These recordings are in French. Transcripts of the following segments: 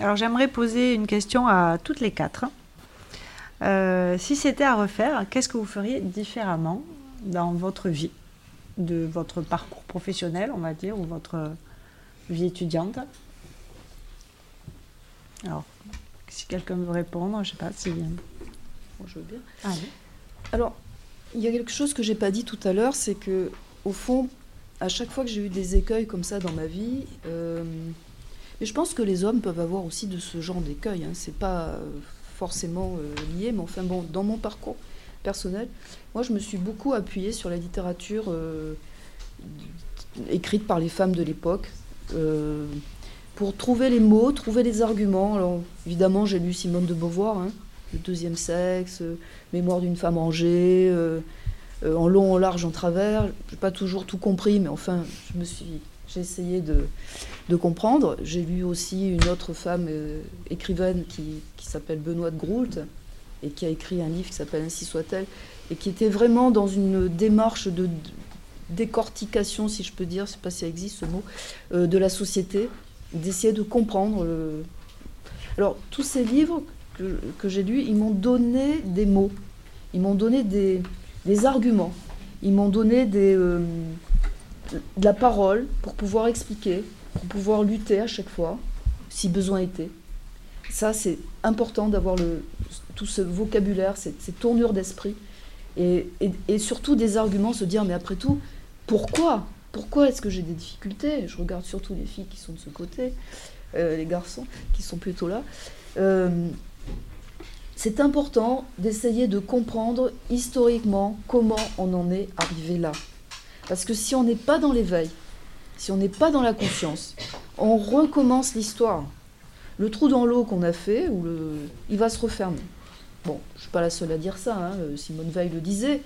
alors j'aimerais poser une question à toutes les quatre. Euh, si c'était à refaire, qu'est-ce que vous feriez différemment dans votre vie, de votre parcours professionnel, on va dire, ou votre vie étudiante? Alors, si quelqu'un veut répondre, je ne sais pas si. je veux bien. Ah alors, il y a quelque chose que j'ai pas dit tout à l'heure, c'est que au fond, à chaque fois que j'ai eu des écueils comme ça dans ma vie, euh, et je pense que les hommes peuvent avoir aussi de ce genre d'écueils. Hein, c'est pas forcément euh, lié, mais enfin bon, dans mon parcours personnel, moi je me suis beaucoup appuyée sur la littérature euh, écrite par les femmes de l'époque. pour trouver les mots, trouver les arguments. Alors, évidemment, j'ai lu Simone de Beauvoir, hein, Le deuxième sexe, Mémoire d'une femme euh, en long, en large, en travers. Je n'ai pas toujours tout compris, mais enfin, je me suis, j'ai essayé de, comprendre. J'ai lu aussi une autre femme euh, écrivaine qui, s'appelle Benoît de Groult et qui a écrit un livre qui s'appelle Ainsi soit-elle et qui était vraiment dans une démarche de, décortication, si je peux dire, je ne sais pas si ça existe ce mot, euh, de la société, d'essayer de comprendre. Alors, tous ces livres que, que j'ai lus, ils m'ont donné des mots, ils m'ont donné des, arguments. Ils m'ont donné des, euh, de la parole pour pouvoir expliquer, pour pouvoir lutter à chaque fois, si besoin était. Ça, c'est important d'avoir tout ce vocabulaire, ces, tournures d'esprit, et, surtout des arguments, se dire, mais après tout, pourquoi? Pourquoi est-ce que j'ai des difficultés? Je regarde surtout les filles qui sont de ce côté, euh, les garçons qui sont plutôt là. Euh, c'est important d'essayer de comprendre historiquement comment on en est arrivé là. Parce que si on n'est pas dans l'éveil, si on n'est pas dans la conscience, on recommence l'histoire. Le trou dans l'eau qu'on a fait, il va se refermer. Bon, je ne suis pas la seule à dire ça, hein. euh, Simone Veil le disait.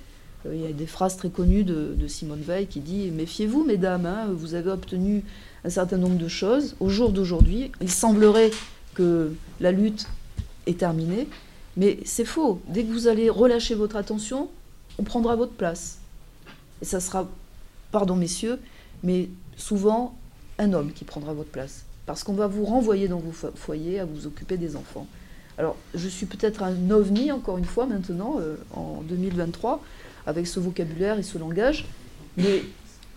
Euh, il y a des phrases très connues de, Simone Veil qui dit Méfiez-vous, mesdames, hein, vous avez obtenu un certain nombre de choses. Au jour d'aujourd'hui, il semblerait que la lutte est terminée, mais c'est faux. Dès que vous allez relâcher votre attention, on prendra votre place. Et ça sera, pardon messieurs, mais souvent un homme qui prendra votre place. Parce qu'on va vous renvoyer dans vos foyers à vous occuper des enfants. Alors, je suis peut-être un ovni, encore une fois, maintenant, euh, en 2023, avec ce vocabulaire et ce langage, mais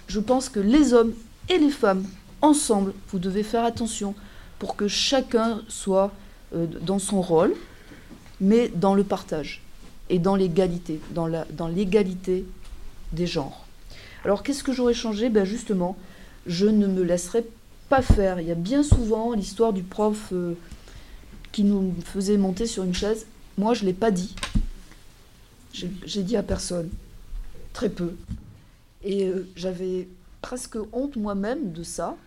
je pense que les hommes et les femmes, ensemble, vous devez faire attention pour que chacun soit euh, dans son rôle, mais dans le partage et dans l'égalité, dans, dans l'égalité des genres. Alors qu'est-ce que j'aurais changé? Ben Justement, je ne me laisserai pas faire. Il y a bien souvent l'histoire du prof euh, qui nous faisait monter sur une chaise. Moi, je ne l'ai pas dit. J'ai dit à personne, très peu. Et euh, j'avais presque honte moi-même de ça.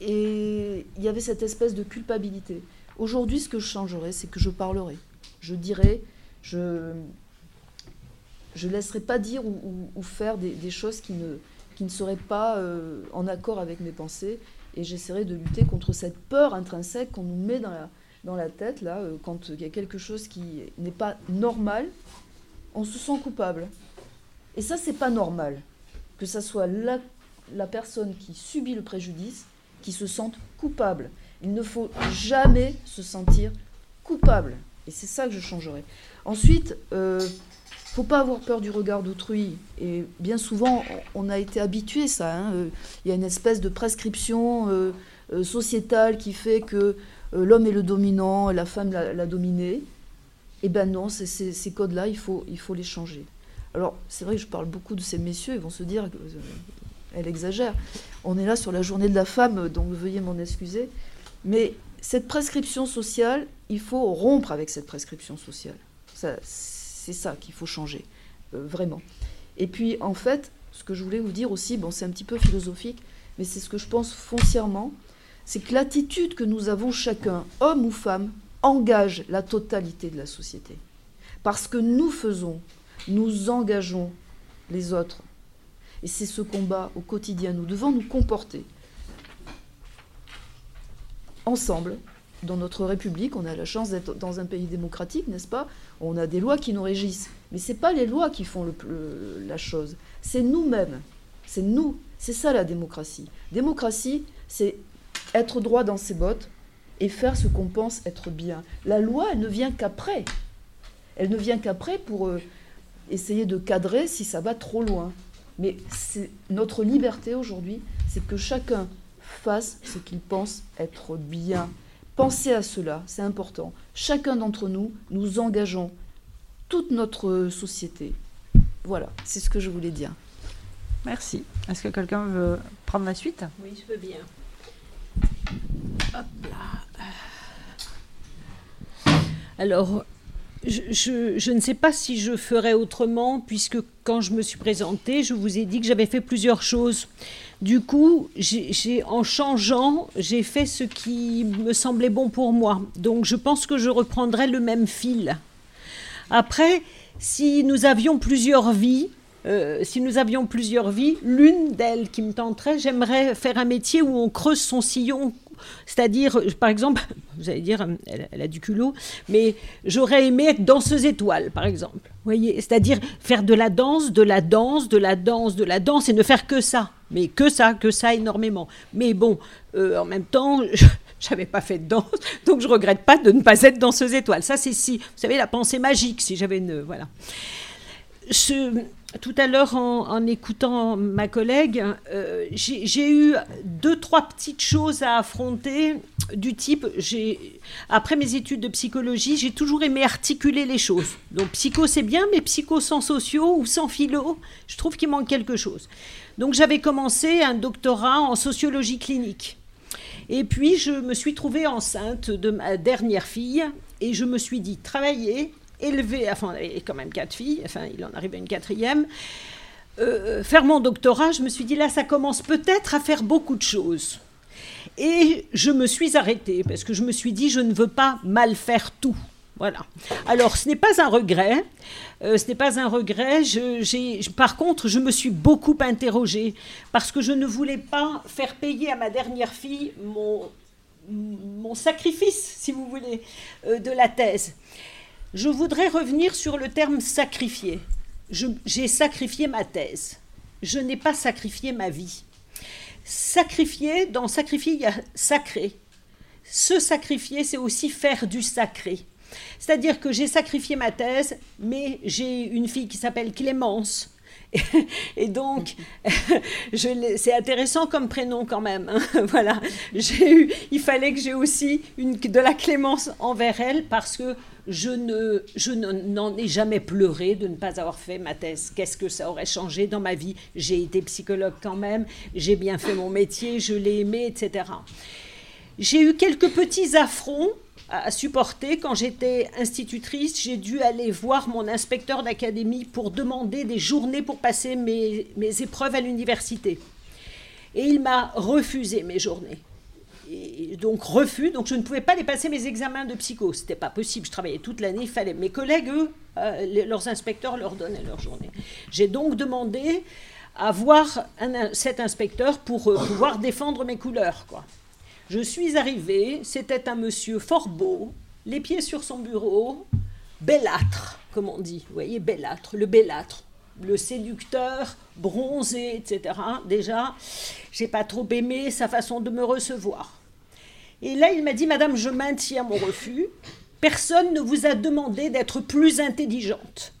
Et il y avait cette espèce de culpabilité. Aujourd'hui, ce que je changerais, c'est que je parlerai. Je dirai, je ne laisserai pas dire ou, faire des, choses qui ne, qui ne seraient pas euh, en accord avec mes pensées. Et j'essaierai de lutter contre cette peur intrinsèque qu'on nous met dans la, dans la tête, là, euh, quand il y a quelque chose qui n'est pas normal, on se sent coupable. Et ça, c'est pas normal. Que ça soit la, la personne qui subit le préjudice qui se sente coupable. Il ne faut jamais se sentir coupable. Et c'est ça que je changerai. Ensuite, euh, faut pas avoir peur du regard d'autrui. Et bien souvent, on a été habitué ça. Hein. Euh, il y a une espèce de prescription euh, sociétale qui fait que l'homme est le dominant, la femme l'a dominé. Eh bien non, ces, codes-là, il faut les changer. Alors, c'est vrai que je parle beaucoup de ces messieurs, ils vont se dire qu'elle exagère. On est là sur la journée de la femme, donc veuillez m'en excuser. Mais cette prescription sociale, il faut rompre avec cette prescription sociale. C'est ça qu'il faut changer, euh, vraiment. Et puis, en fait, ce que je voulais vous dire aussi, bon, c'est un petit peu philosophique, mais c'est ce que je pense foncièrement, c'est que l'attitude que nous avons chacun, homme ou femme, engage la totalité de la société. Parce que nous faisons, nous engageons les autres. Et c'est ce combat au quotidien. Nous devons nous comporter ensemble dans notre République. On a la chance d'être dans un pays démocratique, n'est-ce pas? On a des lois qui nous régissent. Mais ce n'est pas les lois qui font la chose. C'est nous-mêmes. C'est nous. C'est ça la démocratie. Démocratie, c'est être droit dans ses bottes et faire ce qu'on pense être bien. La loi, elle ne vient qu'après. Elle ne vient qu'après pour euh, essayer de cadrer si ça va trop loin. Mais notre liberté aujourd'hui, c'est que chacun fasse ce qu'il pense être bien. Pensez à cela, c'est important. Chacun d'entre nous, nous engageons toute notre société. Voilà, c'est ce que je voulais dire. Merci. Est-ce que quelqu'un veut prendre la suite? Oui, je veux bien. Hop là. Alors, je, ne sais pas si je ferai autrement, puisque quand je me suis présentée, je vous ai dit que j'avais fait plusieurs choses. Du coup, j'ai, en changeant, j'ai fait ce qui me semblait bon pour moi. Donc, je pense que je reprendrai le même fil. Après, si nous avions plusieurs vies, euh, si nous avions plusieurs vies, l'une d'elles qui me tenterait, j'aimerais faire un métier où on creuse son sillon. C'est-à-dire, par exemple, vous allez dire, elle, a du culot, mais j'aurais aimé être danseuse étoile, par exemple. voyez C'est-à-dire faire de la danse, de la danse, de la danse, de la danse, et ne faire que ça. Mais que ça, que ça énormément. Mais bon, euh, en même temps, j'avais pas fait de danse, donc je regrette pas de ne pas être danseuse étoile. Ça, c'est si, vous savez, la pensée magique, si j'avais une, voilà. Tout à l'heure, en, écoutant ma collègue, euh, j'ai eu deux, trois petites choses à affronter du type, après mes études de psychologie, j'ai toujours aimé articuler les choses. Donc psycho, c'est bien, mais psycho sans sociaux ou sans philo, je trouve qu'il manque quelque chose. Donc j'avais commencé un doctorat en sociologie clinique. Et puis je me suis trouvée enceinte de ma dernière fille et je me suis dit, travailler, élevé, enfin, et quand même quatre filles, enfin, il en arrive à une quatrième. Euh, faire mon doctorat, je me suis dit là, ça commence peut-être à faire beaucoup de choses. Et je me suis arrêtée parce que je me suis dit, je ne veux pas mal faire tout. Voilà. Alors, ce n'est pas un regret. Euh, ce n'est pas un regret. Je, par contre, je me suis beaucoup interrogée parce que je ne voulais pas faire payer à ma dernière fille mon, mon sacrifice, si vous voulez, euh, de la thèse. Je voudrais revenir sur le terme sacrifier. J'ai sacrifié ma thèse. Je n'ai pas sacrifié ma vie. Sacrifier, dans sacrifier, il y a sacré. Se sacrifier, c'est aussi faire du sacré. C'est-à-dire que j'ai sacrifié ma thèse, mais j'ai une fille qui s'appelle Clémence, et donc, c'est intéressant comme prénom quand même. Hein. voilà, j'ai eu, il fallait que j'ai aussi une, de la clémence envers elle parce que je ne, je n'en ai jamais pleuré de ne pas avoir fait ma thèse. Qu'est-ce que ça aurait changé dans ma vie? J'ai été psychologue quand même, j'ai bien fait mon métier, je l'ai aimé, etc. J'ai eu quelques petits affronts à supporter. Quand j'étais institutrice, j'ai dû aller voir mon inspecteur d'académie pour demander des journées pour passer mes, mes épreuves à l'université. Et il m'a refusé mes journées. Donc refus, donc je ne pouvais pas les passer mes examens de psycho, c'était pas possible, je travaillais toute l'année, il fallait. Mes collègues, eux, euh, leurs inspecteurs leur donnaient leur journée. J'ai donc demandé à voir cet inspecteur pour euh, pouvoir défendre mes couleurs, quoi. Je suis arrivée, c'était un monsieur fort beau, les pieds sur son bureau, bellâtre, comme on dit, vous voyez, bellâtre, le bellâtre, le séducteur, bronzé, etc. Déjà, j'ai pas trop aimé sa façon de me recevoir. Et là, il m'a dit, Madame, je maintiens mon refus. Personne ne vous a demandé d'être plus intelligente.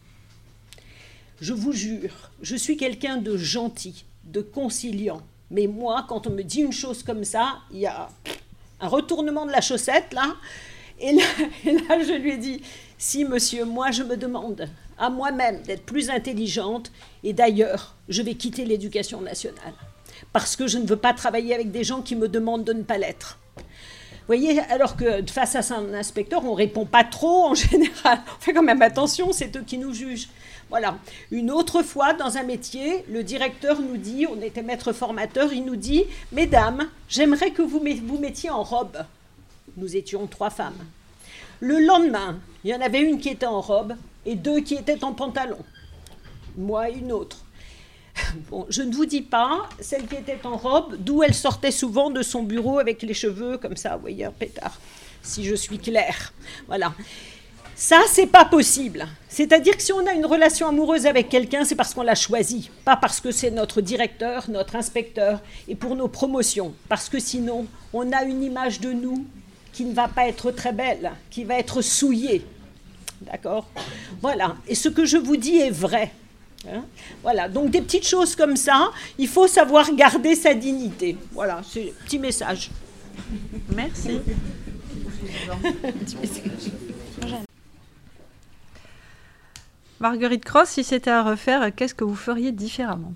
Je vous jure, je suis quelqu'un de gentil, de conciliant, mais moi, quand on me dit une chose comme ça, il y a un retournement de la chaussette, là. Et là, je lui ai dit, si monsieur, moi, je me demande à moi-même d'être plus intelligente, et d'ailleurs, je vais quitter l'éducation nationale, parce que je ne veux pas travailler avec des gens qui me demandent de ne pas l'être. Vous voyez, alors que face à un inspecteur, on répond pas trop en général. On fait quand même attention, c'est eux qui nous jugent. Voilà. Une autre fois, dans un métier, le directeur nous dit, on était maître formateur, il nous dit, Mesdames, j'aimerais que vous vous mettiez en robe. Nous étions trois femmes. Le lendemain, il y en avait une qui était en robe et deux qui étaient en pantalon. Moi une autre. Bon, je ne vous dis pas, celle qui était en robe, d'où elle sortait souvent de son bureau avec les cheveux comme ça, voyez, un pétard, si je suis claire. Voilà. Ça, c'est pas possible. C'est-à-dire que si on a une relation amoureuse avec quelqu'un, c'est parce qu'on l'a choisi, pas parce que c'est notre directeur, notre inspecteur, et pour nos promotions. Parce que sinon, on a une image de nous qui ne va pas être très belle, qui va être souillée. D'accord? Voilà. Et ce que je vous dis est vrai. Hein? Voilà. Donc des petites choses comme ça, il faut savoir garder sa dignité. Voilà, c'est un petit message. Merci. Marguerite Cross, si c'était à refaire, qu'est-ce que vous feriez différemment?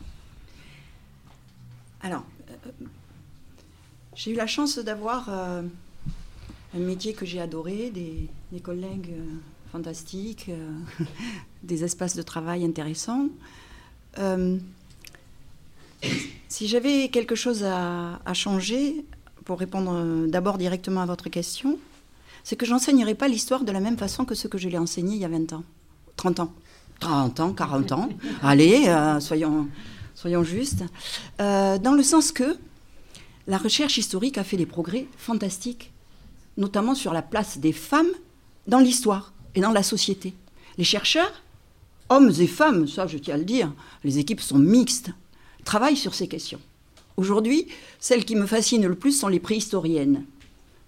Alors, euh, j'ai eu la chance d'avoir euh, un métier que j'ai adoré, des, collègues euh, fantastiques, des espaces de travail intéressants. si j'avais quelque chose à, changer, pour répondre d'abord directement à votre question, c'est que j'enseignerai pas l'histoire de la même façon que ce que je l'ai enseigné il y a 20 ans, 30 ans. 30 ans, 40 ans. Allez, euh, soyons, justes. Euh, dans le sens que la recherche historique a fait des progrès fantastiques, notamment sur la place des femmes dans l'histoire et dans la société. Les chercheurs, hommes et femmes, ça je tiens à le dire, les équipes sont mixtes, travaillent sur ces questions. Aujourd'hui, celles qui me fascinent le plus sont les préhistoriennes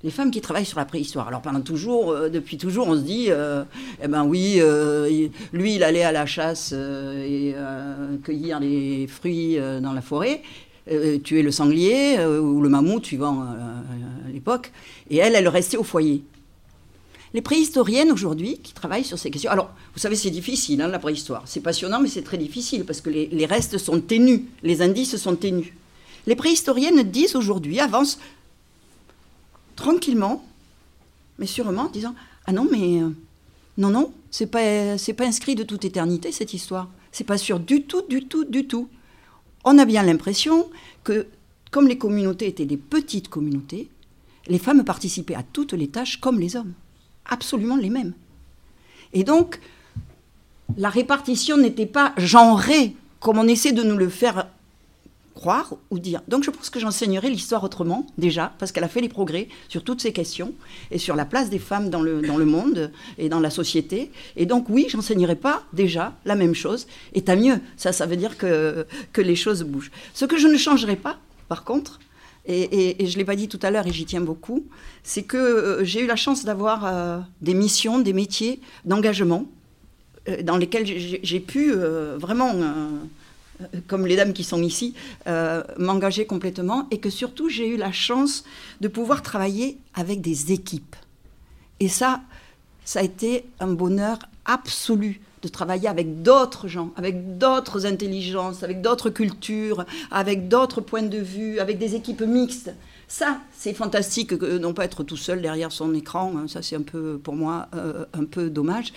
les femmes qui travaillent sur la préhistoire. Alors pendant toujours, euh, depuis toujours, on se dit, euh, eh ben oui, euh, lui, il allait à la chasse et cueillir les fruits dans la forêt, tuer le sanglier ou le mammouth, suivant l'époque, et elle, elle restait au foyer. Les préhistoriennes aujourd'hui qui travaillent sur ces questions. Alors, vous savez, c'est difficile, hein, la préhistoire. C'est passionnant, mais c'est très difficile parce que les, les restes sont ténus, les indices sont ténus. Les préhistoriennes disent aujourd'hui, avancent tranquillement, mais sûrement, en disant Ah non, mais euh, non, non, c'est pas, c'est pas inscrit de toute éternité cette histoire. C'est pas sûr du tout, du tout, du tout. On a bien l'impression que, comme les communautés étaient des petites communautés, les femmes participaient à toutes les tâches comme les hommes, absolument les mêmes. Et donc, la répartition n'était pas genrée comme on essaie de nous le faire croire ou dire. Donc je pense que j'enseignerai l'histoire autrement, déjà, parce qu'elle a fait les progrès sur toutes ces questions et sur la place des femmes dans le, dans le monde et dans la société. Et donc oui, j'enseignerai pas déjà la même chose. Et tant mieux, ça, ça veut dire que, que les choses bougent. Ce que je ne changerai pas, par contre, et, et, je ne l'ai pas dit tout à l'heure et j'y tiens beaucoup, c'est que euh, j'ai eu la chance d'avoir euh, des missions, des métiers d'engagement euh, dans lesquels j'ai pu vraiment comme les dames qui sont ici, euh, m'engager complètement et que surtout j'ai eu la chance de pouvoir travailler avec des équipes. Et ça, ça a été un bonheur absolu de travailler avec d'autres gens, avec d'autres intelligences, avec d'autres cultures, avec d'autres points de vue, avec des équipes mixtes. Ça, c'est fantastique de non pas être tout seul derrière son écran. Hein. Ça, c'est un peu, pour moi, euh, un peu dommage.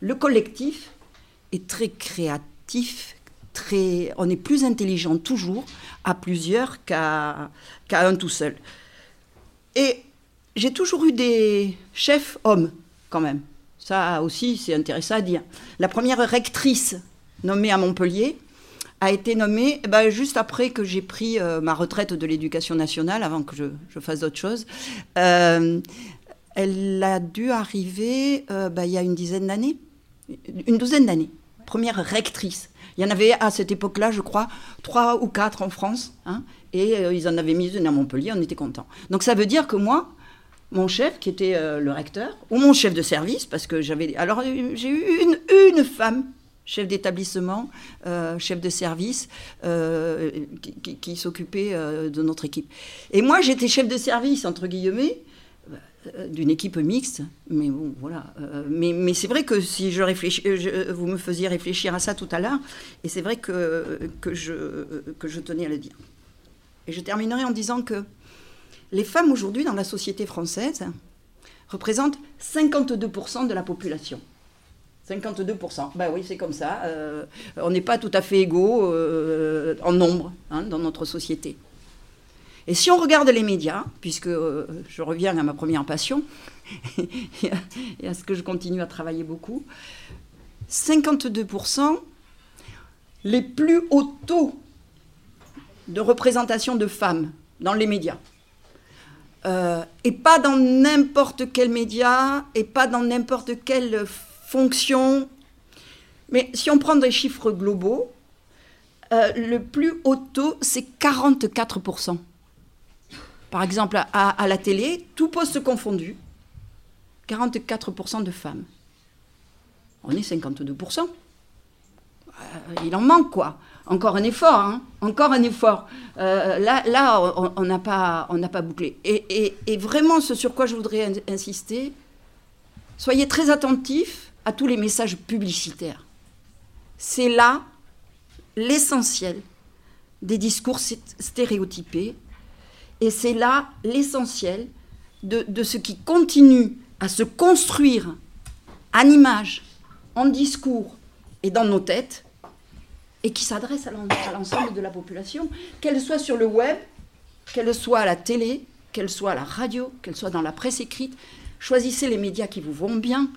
le collectif est très créatif on est plus intelligent toujours à plusieurs qu'à un tout seul. Et j'ai toujours eu des chefs hommes, quand même. Ça aussi, c'est intéressant à dire. La première rectrice nommée à Montpellier a été nommée eh ben, juste après que j'ai pris euh, ma retraite de l'éducation nationale, avant que je, fasse d'autres choses. Euh, elle a dû arriver euh, ben, il y a une dizaine d'années, une douzaine d'années première rectrice. Il y en avait à cette époque-là, je crois, trois ou quatre en France. Hein, et euh, ils en avaient mis une à Montpellier, on était contents. Donc ça veut dire que moi, mon chef, qui était euh, le recteur, ou mon chef de service, parce que j'avais. Alors euh, j'ai eu une, femme chef d'établissement, chef de service, qui, s'occupait de notre équipe. Et moi, j'étais chef de service, entre guillemets, d'une équipe mixte, mais bon, voilà. Euh, mais, c'est vrai que si je réfléchis, euh, vous me faisiez réfléchir à ça tout à l'heure, et c'est vrai que, que, je, que je tenais à le dire. Et je terminerai en disant que les femmes aujourd'hui dans la société française représentent 52% de la population. 52%. Ben oui, c'est comme ça. on n'est pas tout à fait égaux en nombre hein, dans notre société. Et si on regarde les médias, puisque euh, je reviens à ma première passion, et à ce que je continue à travailler beaucoup, 52%, les plus hauts taux de représentation de femmes dans les médias. Euh, et pas dans n'importe quel média, et pas dans n'importe quelle fonction. Mais si on prend des chiffres globaux, euh, le plus haut taux, c'est 44%. Par exemple, à, la télé, tout poste confondu, 44% de femmes. On est 52%. Euh, il en manque, quoi. Encore un effort, hein encore un effort. Euh, là, on n'a pas, on pas bouclé. Et, vraiment, ce sur quoi je voudrais insister, soyez très attentifs à tous les messages publicitaires. C'est là l'essentiel des discours stéréotypés et c'est là l'essentiel de, ce qui continue à se construire en images, en discours et dans nos têtes, et qui s'adresse à l'ensemble de la population, qu'elle soit sur le web, qu'elle soit à la télé, qu'elle soit à la radio, qu'elle soit dans la presse écrite. Choisissez les médias qui vous vont bien,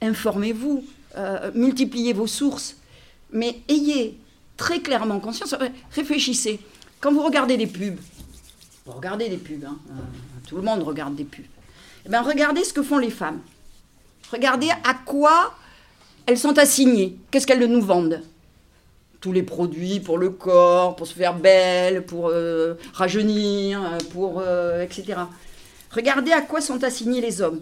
informez-vous, euh, multipliez vos sources, mais ayez très clairement conscience, réfléchissez. Quand vous regardez des pubs, regardez des pubs, hein. euh, tout le monde regarde des pubs. Eh bien, regardez ce que font les femmes. Regardez à quoi elles sont assignées. Qu'est-ce qu'elles nous vendent? Tous les produits pour le corps, pour se faire belle, pour euh, rajeunir, pour euh, etc. Regardez à quoi sont assignés les hommes.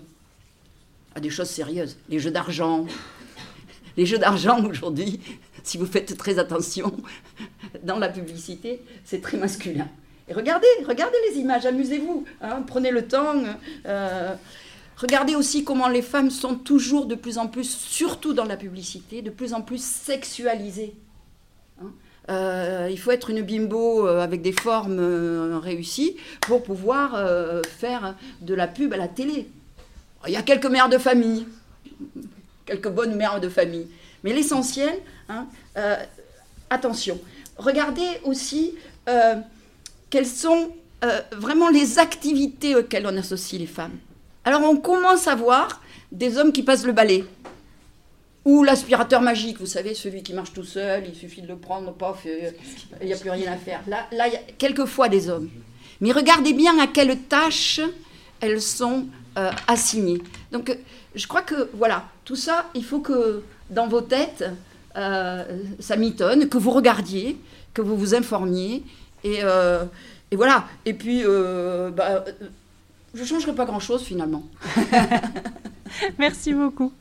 À des choses sérieuses. Les jeux d'argent. Les jeux d'argent aujourd'hui, si vous faites très attention dans la publicité, c'est très masculin regardez, regardez les images, amusez-vous, hein, prenez le temps. Euh, regardez aussi comment les femmes sont toujours de plus en plus, surtout dans la publicité, de plus en plus sexualisées. Hein. Euh, il faut être une bimbo euh, avec des formes réussies pour pouvoir faire de la pub à la télé. Il y a quelques mères de famille, quelques bonnes mères de famille. Mais l'essentiel, hein, attention, regardez aussi quelles sont euh, vraiment les activités auxquelles on associe les femmes. Alors on commence à voir des hommes qui passent le balai. Ou l'aspirateur magique, vous savez, celui qui marche tout seul, il suffit de le prendre, pof, euh, il n'y a plus rien à faire. Là, là, il y a quelquefois des hommes. Mais regardez bien à quelles tâches elles sont euh, assignées. Donc, je crois que, voilà, tout ça, il faut que dans vos têtes, ça m'étonne, que vous regardiez, que vous vous informiez, euh, et, voilà. Et puis, euh, bah, je ne changerai pas grand-chose finalement. Merci beaucoup.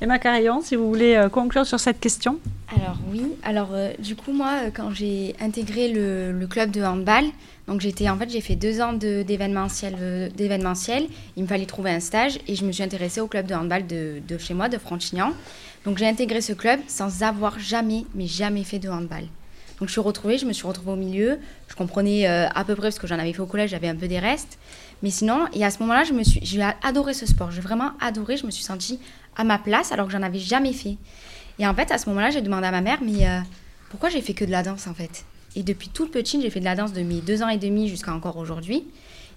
Emma Carillon, si vous voulez euh, conclure sur cette question. Alors oui, alors du coup moi quand j'ai intégré le, club de handball, donc j'étais en fait j'ai fait deux ans d'événementiel, d'événementiel, il me fallait trouver un stage et je me suis intéressée au club de handball de, de chez moi, de Franchignan. Donc j'ai intégré ce club sans avoir jamais, mais jamais fait de handball. Donc je suis retrouvée, je me suis retrouvée au milieu. Je comprenais euh, à peu près parce que j'en avais fait au collège, j'avais un peu des restes. Mais sinon, et à ce moment-là, je me suis, j'ai adoré ce sport. J'ai vraiment adoré. Je me suis sentie à ma place alors que j'en avais jamais fait. Et en fait, à ce moment-là, j'ai demandé à ma mère, mais euh, pourquoi j'ai fait que de la danse en fait? Et depuis toute petite, j'ai fait de la danse de mes deux ans et demi jusqu'à encore aujourd'hui.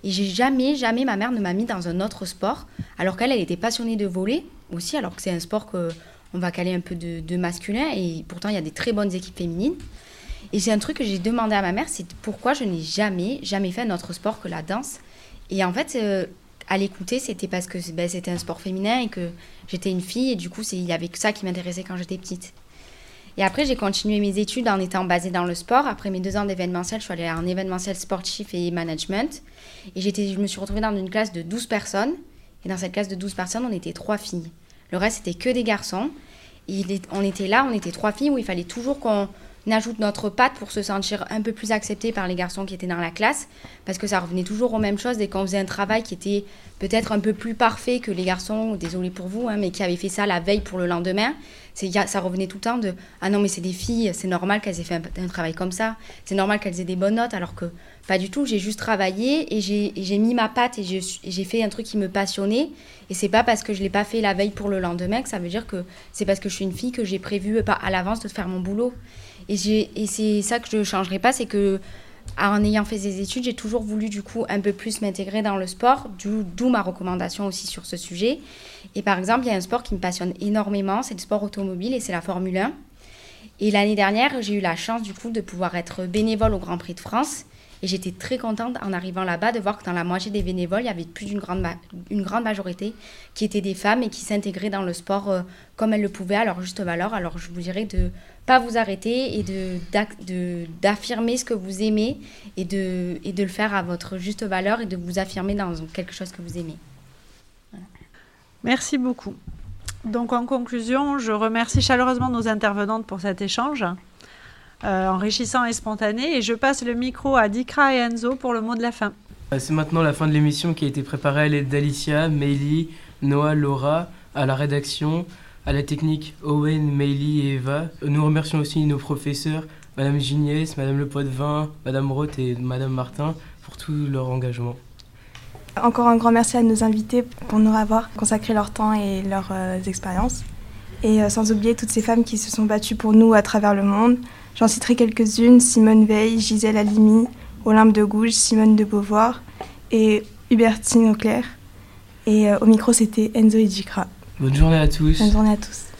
Et j'ai jamais, jamais, ma mère ne m'a mis dans un autre sport, alors qu'elle, elle était passionnée de voler aussi, alors que c'est un sport que on va caler un peu de, de masculin, et pourtant il y a des très bonnes équipes féminines. Et c'est un truc que j'ai demandé à ma mère, c'est pourquoi je n'ai jamais, jamais fait un autre sport que la danse. Et en fait, euh, à l'écouter, c'était parce que ben, c'était un sport féminin et que j'étais une fille et du coup, il y avait que ça qui m'intéressait quand j'étais petite. Et après, j'ai continué mes études en étant basée dans le sport. Après mes deux ans d'événementiel, je suis allée en événementiel sportif et management. Et je me suis retrouvée dans une classe de 12 personnes. Et dans cette classe de 12 personnes, on était trois filles. Le reste, c'était que des garçons. Et on était là, on était trois filles où il fallait toujours qu'on on ajoute notre patte pour se sentir un peu plus accepté par les garçons qui étaient dans la classe, parce que ça revenait toujours aux mêmes choses dès qu'on faisait un travail qui était peut-être un peu plus parfait que les garçons, désolé pour vous, hein, mais qui avaient fait ça la veille pour le lendemain. Ça revenait tout le temps de Ah non, mais c'est des filles, c'est normal qu'elles aient fait un, travail comme ça, c'est normal qu'elles aient des bonnes notes, alors que pas du tout. J'ai juste travaillé et j'ai mis ma patte et j'ai fait un truc qui me passionnait. Et c'est pas parce que je l'ai pas fait la veille pour le lendemain que ça veut dire que c'est parce que je suis une fille que j'ai prévu à l'avance de faire mon boulot. Et, c'est ça que je ne changerai pas, c'est que en ayant fait des études, j'ai toujours voulu du coup un peu plus m'intégrer dans le sport, d'où ma recommandation aussi sur ce sujet. Et par exemple, il y a un sport qui me passionne énormément, c'est le sport automobile et c'est la Formule 1. Et l'année dernière, j'ai eu la chance du coup de pouvoir être bénévole au Grand Prix de France. Et j'étais très contente en arrivant là-bas de voir que dans la moitié des bénévoles, il y avait plus d'une grande, une grande majorité qui étaient des femmes et qui s'intégraient dans le sport euh, comme elles le pouvaient à leur juste valeur. Alors je vous dirais de pas vous arrêter et de, d'affirmer ce que vous aimez et de, et de le faire à votre juste valeur et de vous affirmer dans quelque chose que vous aimez. Merci beaucoup. Donc en conclusion, je remercie chaleureusement nos intervenantes pour cet échange. Euh, enrichissant et spontané. Et je passe le micro à Dikra et Enzo pour le mot de la fin. Euh, c'est maintenant la fin de l'émission qui a été préparée à l'aide d'Alicia, Meili, Noah, Laura, à la rédaction, à la technique Owen, Meili et Eva. Nous remercions aussi nos professeurs, Madame Gignès, Madame Le Poitvin, Madame Roth et Madame Martin pour tout leur engagement. Encore un grand merci à nos invités pour nous avoir consacré leur temps et leurs euh, expériences. Et sans oublier toutes ces femmes qui se sont battues pour nous à travers le monde. J'en citerai quelques-unes Simone Veil, Gisèle Halimi, Olympe de Gouges, Simone de Beauvoir et Hubertine Auclair. Et euh, au micro, c'était Enzo Ejikra. Bonne journée à tous. Bonne journée à tous.